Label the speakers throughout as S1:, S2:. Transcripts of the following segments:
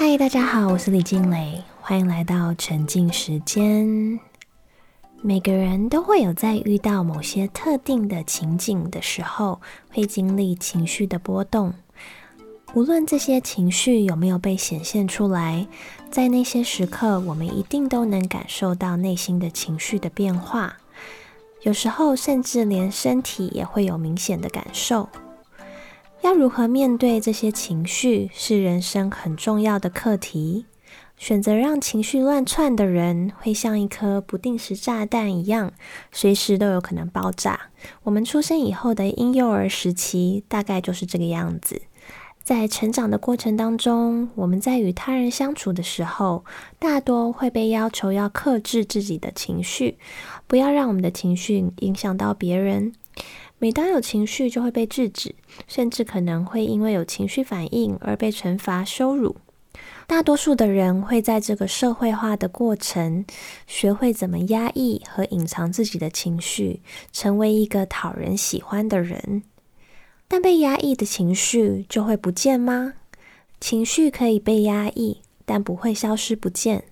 S1: 嗨，大家好，我是李静蕾，欢迎来到沉浸时间。每个人都会有在遇到某些特定的情景的时候，会经历情绪的波动。无论这些情绪有没有被显现出来，在那些时刻，我们一定都能感受到内心的情绪的变化。有时候，甚至连身体也会有明显的感受。要如何面对这些情绪，是人生很重要的课题。选择让情绪乱窜的人，会像一颗不定时炸弹一样，随时都有可能爆炸。我们出生以后的婴幼儿时期，大概就是这个样子。在成长的过程当中，我们在与他人相处的时候，大多会被要求要克制自己的情绪，不要让我们的情绪影响到别人。每当有情绪，就会被制止，甚至可能会因为有情绪反应而被惩罚、羞辱。大多数的人会在这个社会化的过程，学会怎么压抑和隐藏自己的情绪，成为一个讨人喜欢的人。但被压抑的情绪就会不见吗？情绪可以被压抑，但不会消失不见。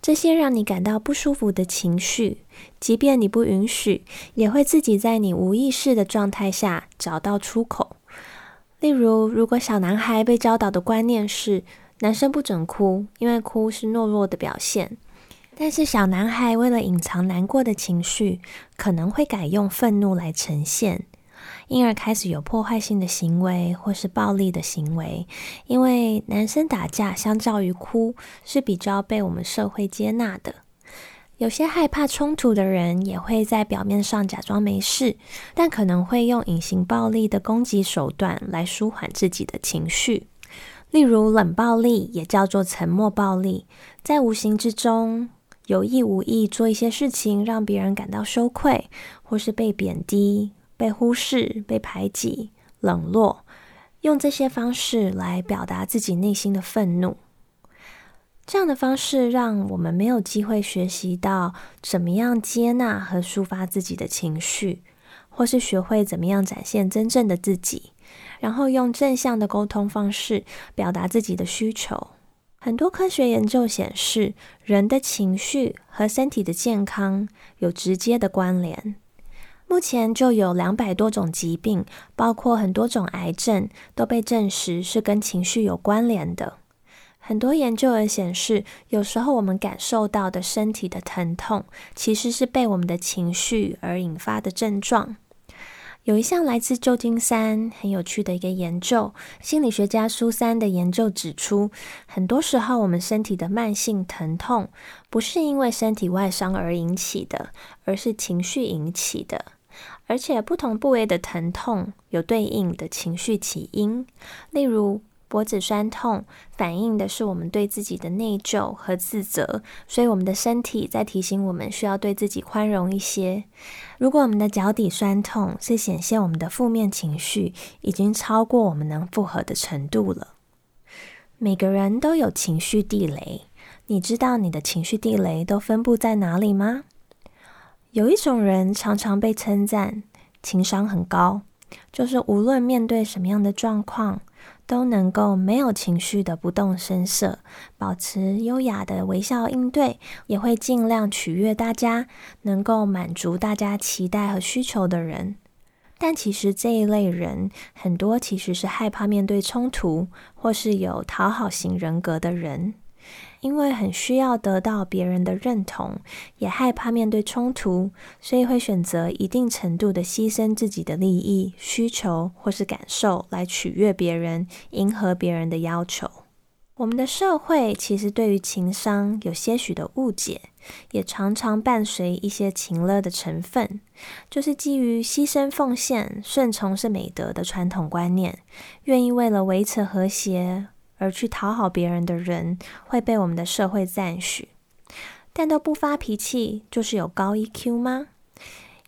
S1: 这些让你感到不舒服的情绪，即便你不允许，也会自己在你无意识的状态下找到出口。例如，如果小男孩被教导的观念是男生不准哭，因为哭是懦弱的表现，但是小男孩为了隐藏难过的情绪，可能会改用愤怒来呈现。因而开始有破坏性的行为或是暴力的行为，因为男生打架相较于哭是比较被我们社会接纳的。有些害怕冲突的人也会在表面上假装没事，但可能会用隐形暴力的攻击手段来舒缓自己的情绪，例如冷暴力，也叫做沉默暴力，在无形之中有意无意做一些事情，让别人感到羞愧或是被贬低。被忽视、被排挤、冷落，用这些方式来表达自己内心的愤怒。这样的方式让我们没有机会学习到怎么样接纳和抒发自己的情绪，或是学会怎么样展现真正的自己，然后用正向的沟通方式表达自己的需求。很多科学研究显示，人的情绪和身体的健康有直接的关联。目前就有两百多种疾病，包括很多种癌症，都被证实是跟情绪有关联的。很多研究也显示，有时候我们感受到的身体的疼痛，其实是被我们的情绪而引发的症状。有一项来自旧金山很有趣的一个研究，心理学家苏珊的研究指出，很多时候我们身体的慢性疼痛，不是因为身体外伤而引起的，而是情绪引起的。而且不同部位的疼痛有对应的情绪起因，例如脖子酸痛，反映的是我们对自己的内疚和自责，所以我们的身体在提醒我们需要对自己宽容一些。如果我们的脚底酸痛，是显现我们的负面情绪已经超过我们能负荷的程度了。每个人都有情绪地雷，你知道你的情绪地雷都分布在哪里吗？有一种人常常被称赞情商很高，就是无论面对什么样的状况，都能够没有情绪的不动声色，保持优雅的微笑应对，也会尽量取悦大家，能够满足大家期待和需求的人。但其实这一类人很多其实是害怕面对冲突，或是有讨好型人格的人。因为很需要得到别人的认同，也害怕面对冲突，所以会选择一定程度的牺牲自己的利益、需求或是感受，来取悦别人，迎合别人的要求。我们的社会其实对于情商有些许的误解，也常常伴随一些情乐的成分，就是基于牺牲奉献、顺从是美德的传统观念，愿意为了维持和谐。而去讨好别人的人会被我们的社会赞许，但都不发脾气就是有高 EQ 吗？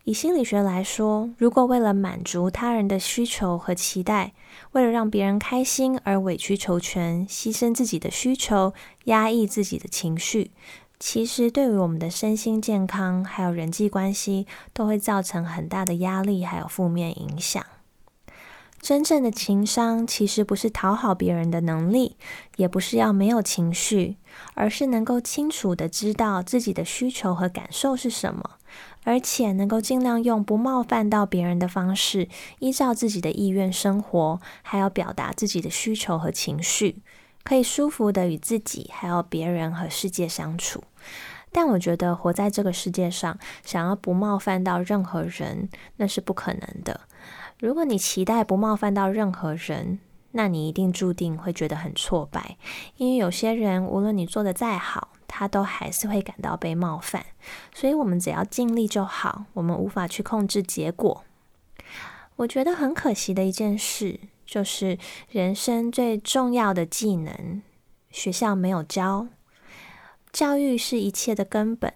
S1: 以心理学来说，如果为了满足他人的需求和期待，为了让别人开心而委曲求全，牺牲自己的需求，压抑自己的情绪，其实对于我们的身心健康还有人际关系，都会造成很大的压力还有负面影响。真正的情商其实不是讨好别人的能力，也不是要没有情绪，而是能够清楚的知道自己的需求和感受是什么，而且能够尽量用不冒犯到别人的方式，依照自己的意愿生活，还要表达自己的需求和情绪，可以舒服的与自己还有别人和世界相处。但我觉得活在这个世界上，想要不冒犯到任何人，那是不可能的。如果你期待不冒犯到任何人，那你一定注定会觉得很挫败，因为有些人无论你做的再好，他都还是会感到被冒犯。所以，我们只要尽力就好，我们无法去控制结果。我觉得很可惜的一件事，就是人生最重要的技能，学校没有教。教育是一切的根本。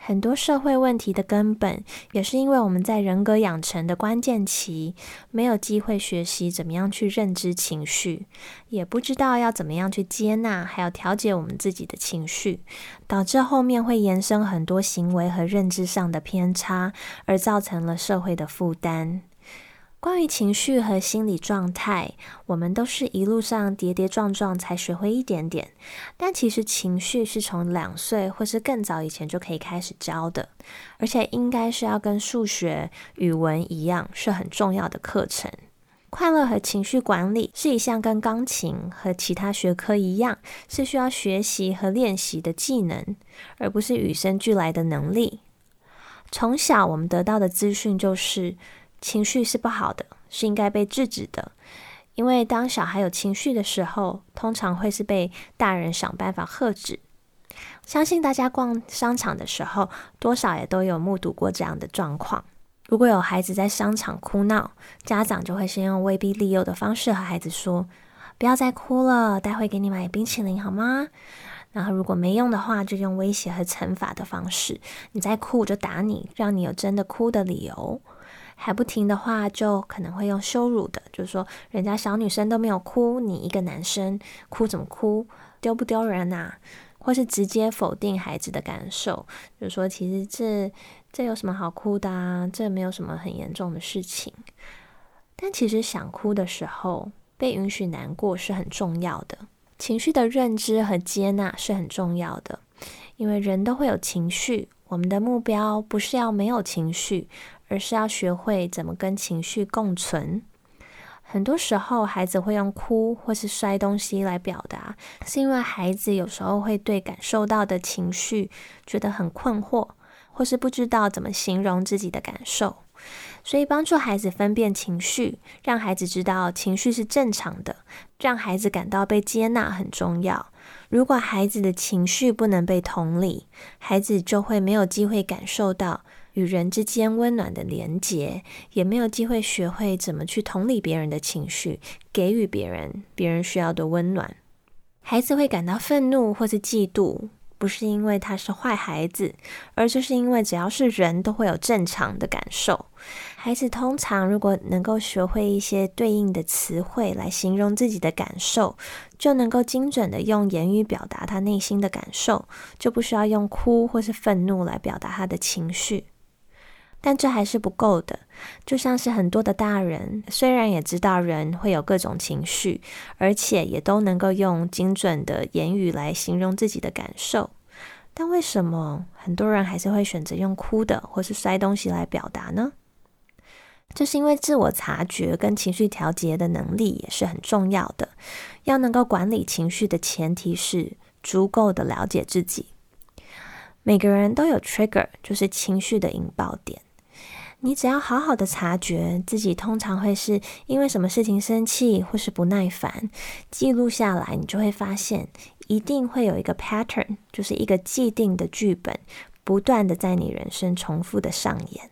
S1: 很多社会问题的根本，也是因为我们在人格养成的关键期，没有机会学习怎么样去认知情绪，也不知道要怎么样去接纳，还要调节我们自己的情绪，导致后面会延伸很多行为和认知上的偏差，而造成了社会的负担。关于情绪和心理状态，我们都是一路上跌跌撞撞才学会一点点。但其实情绪是从两岁或是更早以前就可以开始教的，而且应该是要跟数学、语文一样是很重要的课程。快乐和情绪管理是一项跟钢琴和其他学科一样，是需要学习和练习的技能，而不是与生俱来的能力。从小我们得到的资讯就是。情绪是不好的，是应该被制止的。因为当小孩有情绪的时候，通常会是被大人想办法喝止。相信大家逛商场的时候，多少也都有目睹过这样的状况。如果有孩子在商场哭闹，家长就会先用威逼利诱的方式和孩子说：“不要再哭了，待会给你买冰淇淋好吗？”然后如果没用的话，就用威胁和惩罚的方式：“你再哭我就打你，让你有真的哭的理由。”还不停的话，就可能会用羞辱的，就是说人家小女生都没有哭，你一个男生哭怎么哭？丢不丢人呐？或是直接否定孩子的感受，就是说其实这这有什么好哭的啊？这没有什么很严重的事情。但其实想哭的时候，被允许难过是很重要的，情绪的认知和接纳是很重要的，因为人都会有情绪，我们的目标不是要没有情绪。而是要学会怎么跟情绪共存。很多时候，孩子会用哭或是摔东西来表达，是因为孩子有时候会对感受到的情绪觉得很困惑，或是不知道怎么形容自己的感受。所以，帮助孩子分辨情绪，让孩子知道情绪是正常的，让孩子感到被接纳很重要。如果孩子的情绪不能被同理，孩子就会没有机会感受到。与人之间温暖的连结，也没有机会学会怎么去同理别人的情绪，给予别人别人需要的温暖。孩子会感到愤怒或是嫉妒，不是因为他是坏孩子，而就是因为只要是人都会有正常的感受。孩子通常如果能够学会一些对应的词汇来形容自己的感受，就能够精准的用言语表达他内心的感受，就不需要用哭或是愤怒来表达他的情绪。但这还是不够的，就像是很多的大人，虽然也知道人会有各种情绪，而且也都能够用精准的言语来形容自己的感受，但为什么很多人还是会选择用哭的或是摔东西来表达呢？这是因为自我察觉跟情绪调节的能力也是很重要的。要能够管理情绪的前提是足够的了解自己。每个人都有 trigger，就是情绪的引爆点。你只要好好的察觉自己，通常会是因为什么事情生气或是不耐烦，记录下来，你就会发现一定会有一个 pattern，就是一个既定的剧本，不断的在你人生重复的上演。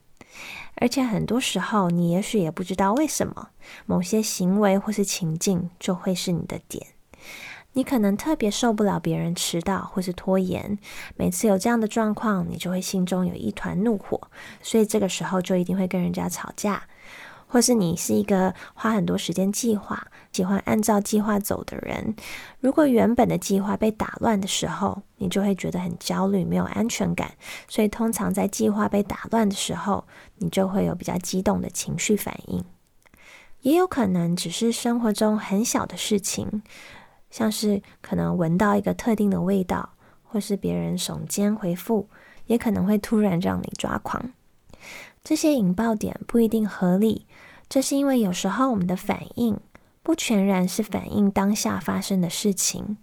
S1: 而且很多时候，你也许也不知道为什么某些行为或是情境就会是你的点。你可能特别受不了别人迟到或是拖延，每次有这样的状况，你就会心中有一团怒火，所以这个时候就一定会跟人家吵架。或是你是一个花很多时间计划、喜欢按照计划走的人，如果原本的计划被打乱的时候，你就会觉得很焦虑、没有安全感。所以通常在计划被打乱的时候，你就会有比较激动的情绪反应。也有可能只是生活中很小的事情，像是可能闻到一个特定的味道，或是别人耸肩回复，也可能会突然让你抓狂。这些引爆点不一定合理，这是因为有时候我们的反应。不全然是反映当下发生的事情，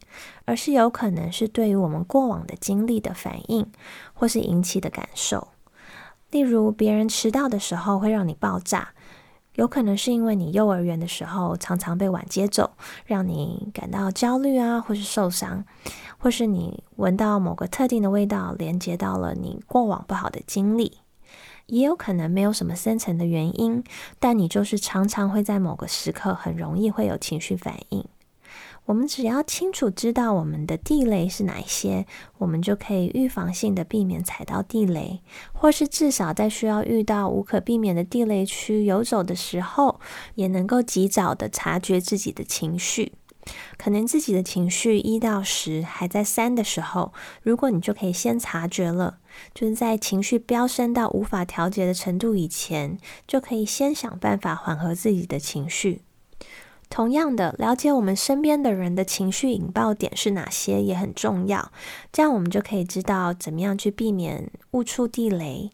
S1: 而是有可能是对于我们过往的经历的反应，或是引起的感受。例如，别人迟到的时候会让你爆炸，有可能是因为你幼儿园的时候常常被晚接走，让你感到焦虑啊，或是受伤，或是你闻到某个特定的味道，连接到了你过往不好的经历。也有可能没有什么深层的原因，但你就是常常会在某个时刻很容易会有情绪反应。我们只要清楚知道我们的地雷是哪一些，我们就可以预防性的避免踩到地雷，或是至少在需要遇到无可避免的地雷区游走的时候，也能够及早的察觉自己的情绪。可能自己的情绪一到十还在三的时候，如果你就可以先察觉了，就是在情绪飙升到无法调节的程度以前，就可以先想办法缓和自己的情绪。同样的，了解我们身边的人的情绪引爆点是哪些也很重要，这样我们就可以知道怎么样去避免误触地雷。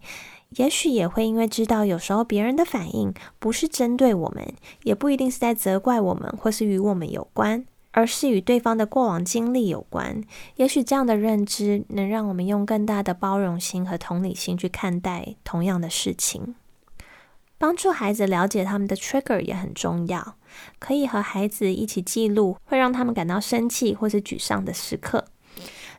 S1: 也许也会因为知道有时候别人的反应不是针对我们，也不一定是在责怪我们，或是与我们有关，而是与对方的过往经历有关。也许这样的认知能让我们用更大的包容心和同理心去看待同样的事情。帮助孩子了解他们的 trigger 也很重要，可以和孩子一起记录会让他们感到生气或是沮丧的时刻。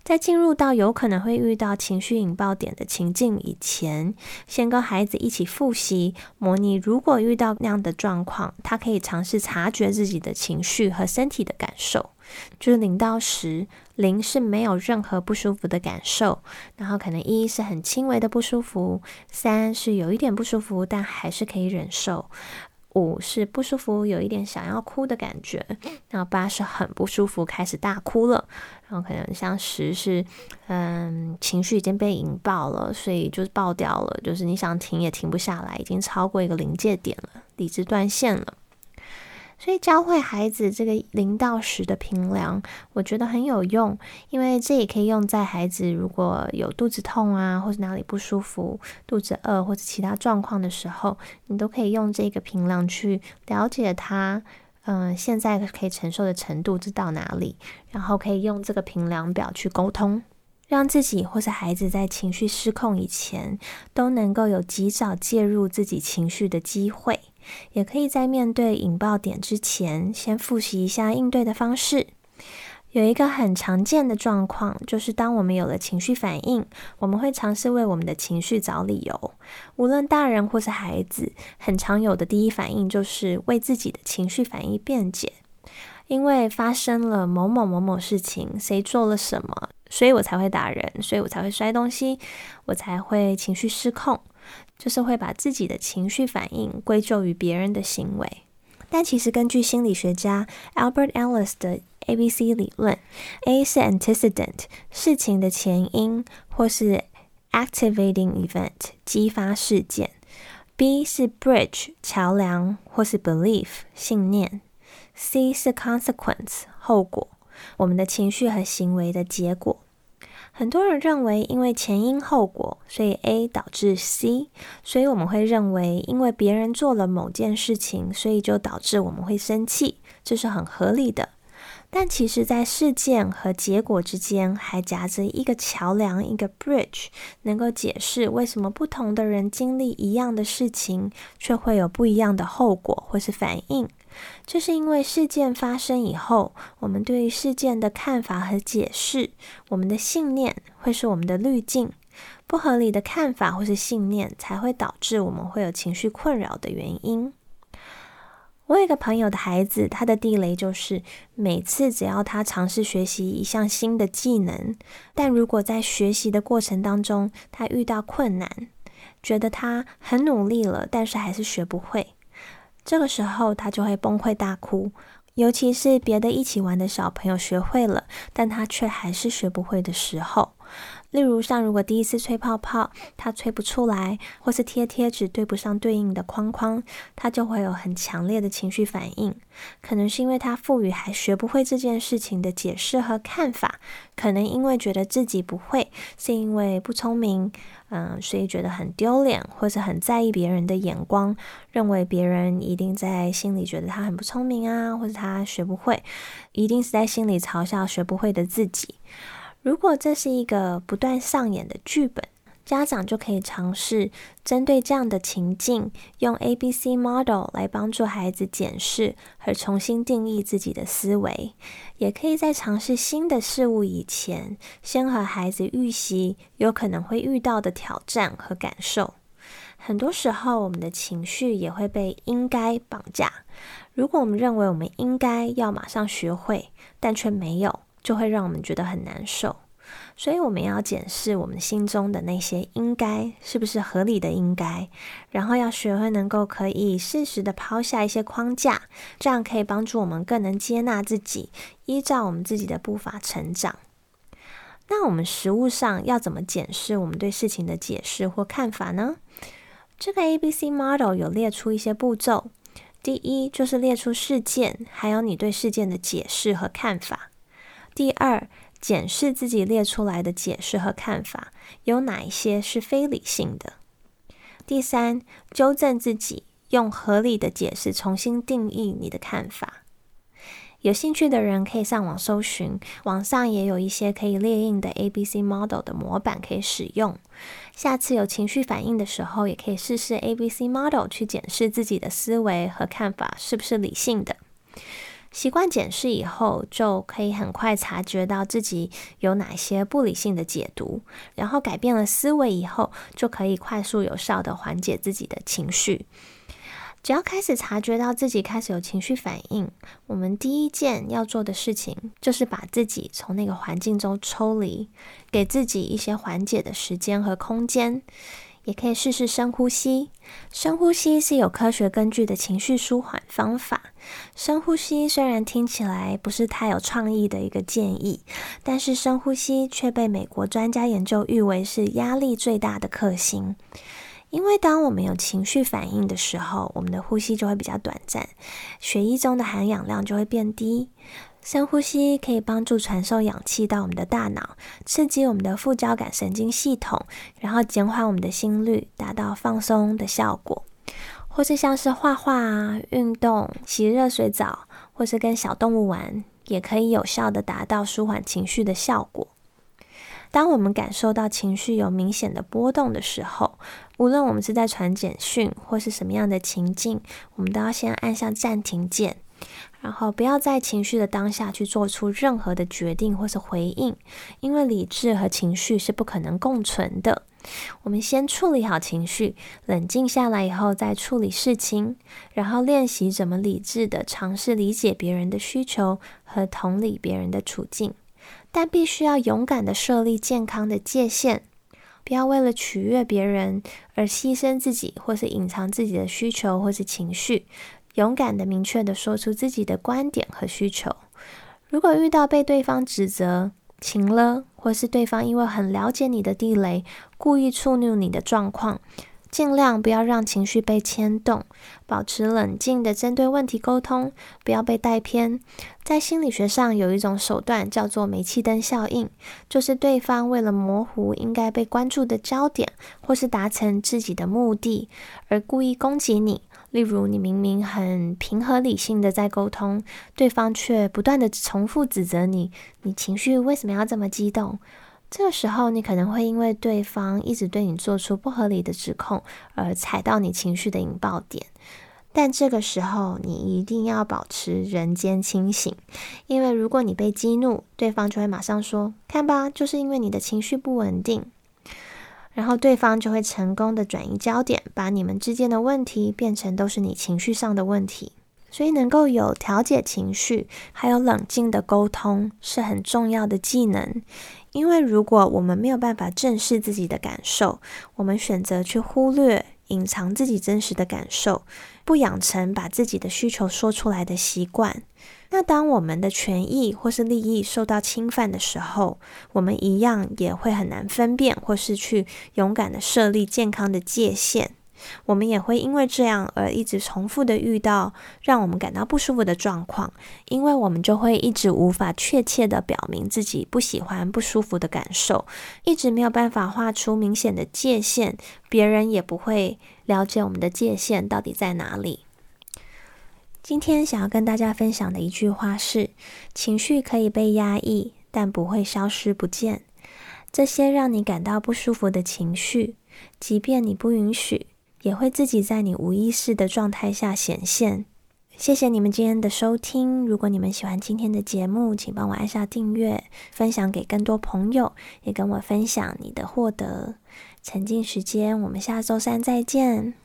S1: 在进入到有可能会遇到情绪引爆点的情境以前，先跟孩子一起复习模拟，如果遇到那样的状况，他可以尝试察觉自己的情绪和身体的感受。就是零到十，零是没有任何不舒服的感受，然后可能一是很轻微的不舒服，三是有一点不舒服，但还是可以忍受。五是不舒服，有一点想要哭的感觉，然后八是很不舒服，开始大哭了，然后可能像十是，嗯，情绪已经被引爆了，所以就是爆掉了，就是你想停也停不下来，已经超过一个临界点了，理智断线了。所以教会孩子这个零到十的评量，我觉得很有用，因为这也可以用在孩子如果有肚子痛啊，或者哪里不舒服、肚子饿或者其他状况的时候，你都可以用这个评量去了解他，嗯，现在可以承受的程度是到哪里，然后可以用这个评量表去沟通，让自己或是孩子在情绪失控以前，都能够有及早介入自己情绪的机会。也可以在面对引爆点之前，先复习一下应对的方式。有一个很常见的状况，就是当我们有了情绪反应，我们会尝试为我们的情绪找理由。无论大人或是孩子，很常有的第一反应就是为自己的情绪反应辩解。因为发生了某某某某事情，谁做了什么，所以我才会打人，所以我才会摔东西，我才会情绪失控。就是会把自己的情绪反应归咎于别人的行为，但其实根据心理学家 Albert Ellis 的 A B C 理论，A 是 antecedent 事情的前因或是 activating event 激发事件，B 是 bridge 桥梁或是 belief 信念，C 是 consequence 后果，我们的情绪和行为的结果。很多人认为，因为前因后果，所以 A 导致 C，所以我们会认为，因为别人做了某件事情，所以就导致我们会生气，这是很合理的。但其实，在事件和结果之间，还夹着一个桥梁，一个 bridge，能够解释为什么不同的人经历一样的事情，却会有不一样的后果或是反应。这是因为事件发生以后，我们对于事件的看法和解释，我们的信念会是我们的滤镜。不合理的看法或是信念，才会导致我们会有情绪困扰的原因。我有一个朋友的孩子，他的地雷就是每次只要他尝试学习一项新的技能，但如果在学习的过程当中他遇到困难，觉得他很努力了，但是还是学不会。这个时候，他就会崩溃大哭，尤其是别的一起玩的小朋友学会了，但他却还是学不会的时候，例如，像如果第一次吹泡泡，他吹不出来，或是贴贴纸对不上对应的框框，他就会有很强烈的情绪反应。可能是因为他赋予还学不会这件事情的解释和看法，可能因为觉得自己不会，是因为不聪明，嗯，所以觉得很丢脸，或者很在意别人的眼光，认为别人一定在心里觉得他很不聪明啊，或者他学不会，一定是在心里嘲笑学不会的自己。如果这是一个不断上演的剧本，家长就可以尝试针对这样的情境，用 A B C model 来帮助孩子检视和重新定义自己的思维。也可以在尝试新的事物以前，先和孩子预习有可能会遇到的挑战和感受。很多时候，我们的情绪也会被应该绑架。如果我们认为我们应该要马上学会，但却没有。就会让我们觉得很难受，所以我们要检视我们心中的那些应该是不是合理的应该，然后要学会能够可以适时的抛下一些框架，这样可以帮助我们更能接纳自己，依照我们自己的步伐成长。那我们实物上要怎么检视我们对事情的解释或看法呢？这个 A B C model 有列出一些步骤，第一就是列出事件，还有你对事件的解释和看法。第二，检视自己列出来的解释和看法有哪一些是非理性的。第三，纠正自己，用合理的解释重新定义你的看法。有兴趣的人可以上网搜寻，网上也有一些可以列印的 A B C model 的模板可以使用。下次有情绪反应的时候，也可以试试 A B C model 去检视自己的思维和看法是不是理性的。习惯检视以后，就可以很快察觉到自己有哪些不理性的解读，然后改变了思维以后，就可以快速有效的缓解自己的情绪。只要开始察觉到自己开始有情绪反应，我们第一件要做的事情就是把自己从那个环境中抽离，给自己一些缓解的时间和空间。也可以试试深呼吸。深呼吸是有科学根据的情绪舒缓方法。深呼吸虽然听起来不是太有创意的一个建议，但是深呼吸却被美国专家研究誉为是压力最大的克星。因为当我们有情绪反应的时候，我们的呼吸就会比较短暂，血液中的含氧量就会变低。深呼吸可以帮助传授氧气到我们的大脑，刺激我们的副交感神经系统，然后减缓我们的心率，达到放松的效果。或是像是画画啊、运动、洗热水澡，或是跟小动物玩，也可以有效的达到舒缓情绪的效果。当我们感受到情绪有明显的波动的时候，无论我们是在传简讯或是什么样的情境，我们都要先按下暂停键。然后不要在情绪的当下去做出任何的决定或是回应，因为理智和情绪是不可能共存的。我们先处理好情绪，冷静下来以后再处理事情，然后练习怎么理智的尝试理解别人的需求和同理别人的处境。但必须要勇敢的设立健康的界限，不要为了取悦别人而牺牲自己，或是隐藏自己的需求或是情绪。勇敢的、明确的说出自己的观点和需求。如果遇到被对方指责、情了，或是对方因为很了解你的地雷，故意触怒你的状况，尽量不要让情绪被牵动，保持冷静的针对问题沟通，不要被带偏。在心理学上有一种手段叫做煤气灯效应，就是对方为了模糊应该被关注的焦点，或是达成自己的目的，而故意攻击你。例如，你明明很平和理性的在沟通，对方却不断的重复指责你，你情绪为什么要这么激动？这个时候，你可能会因为对方一直对你做出不合理的指控，而踩到你情绪的引爆点。但这个时候，你一定要保持人间清醒，因为如果你被激怒，对方就会马上说：“看吧，就是因为你的情绪不稳定。”然后对方就会成功的转移焦点，把你们之间的问题变成都是你情绪上的问题。所以能够有调节情绪，还有冷静的沟通是很重要的技能。因为如果我们没有办法正视自己的感受，我们选择去忽略、隐藏自己真实的感受，不养成把自己的需求说出来的习惯，那当我们的权益或是利益受到侵犯的时候，我们一样也会很难分辨，或是去勇敢的设立健康的界限。我们也会因为这样而一直重复的遇到让我们感到不舒服的状况，因为我们就会一直无法确切的表明自己不喜欢、不舒服的感受，一直没有办法画出明显的界限，别人也不会了解我们的界限到底在哪里。今天想要跟大家分享的一句话是：情绪可以被压抑，但不会消失不见。这些让你感到不舒服的情绪，即便你不允许，也会自己在你无意识的状态下显现。谢谢你们今天的收听。如果你们喜欢今天的节目，请帮我按下订阅，分享给更多朋友，也跟我分享你的获得。沉浸时间，我们下周三再见。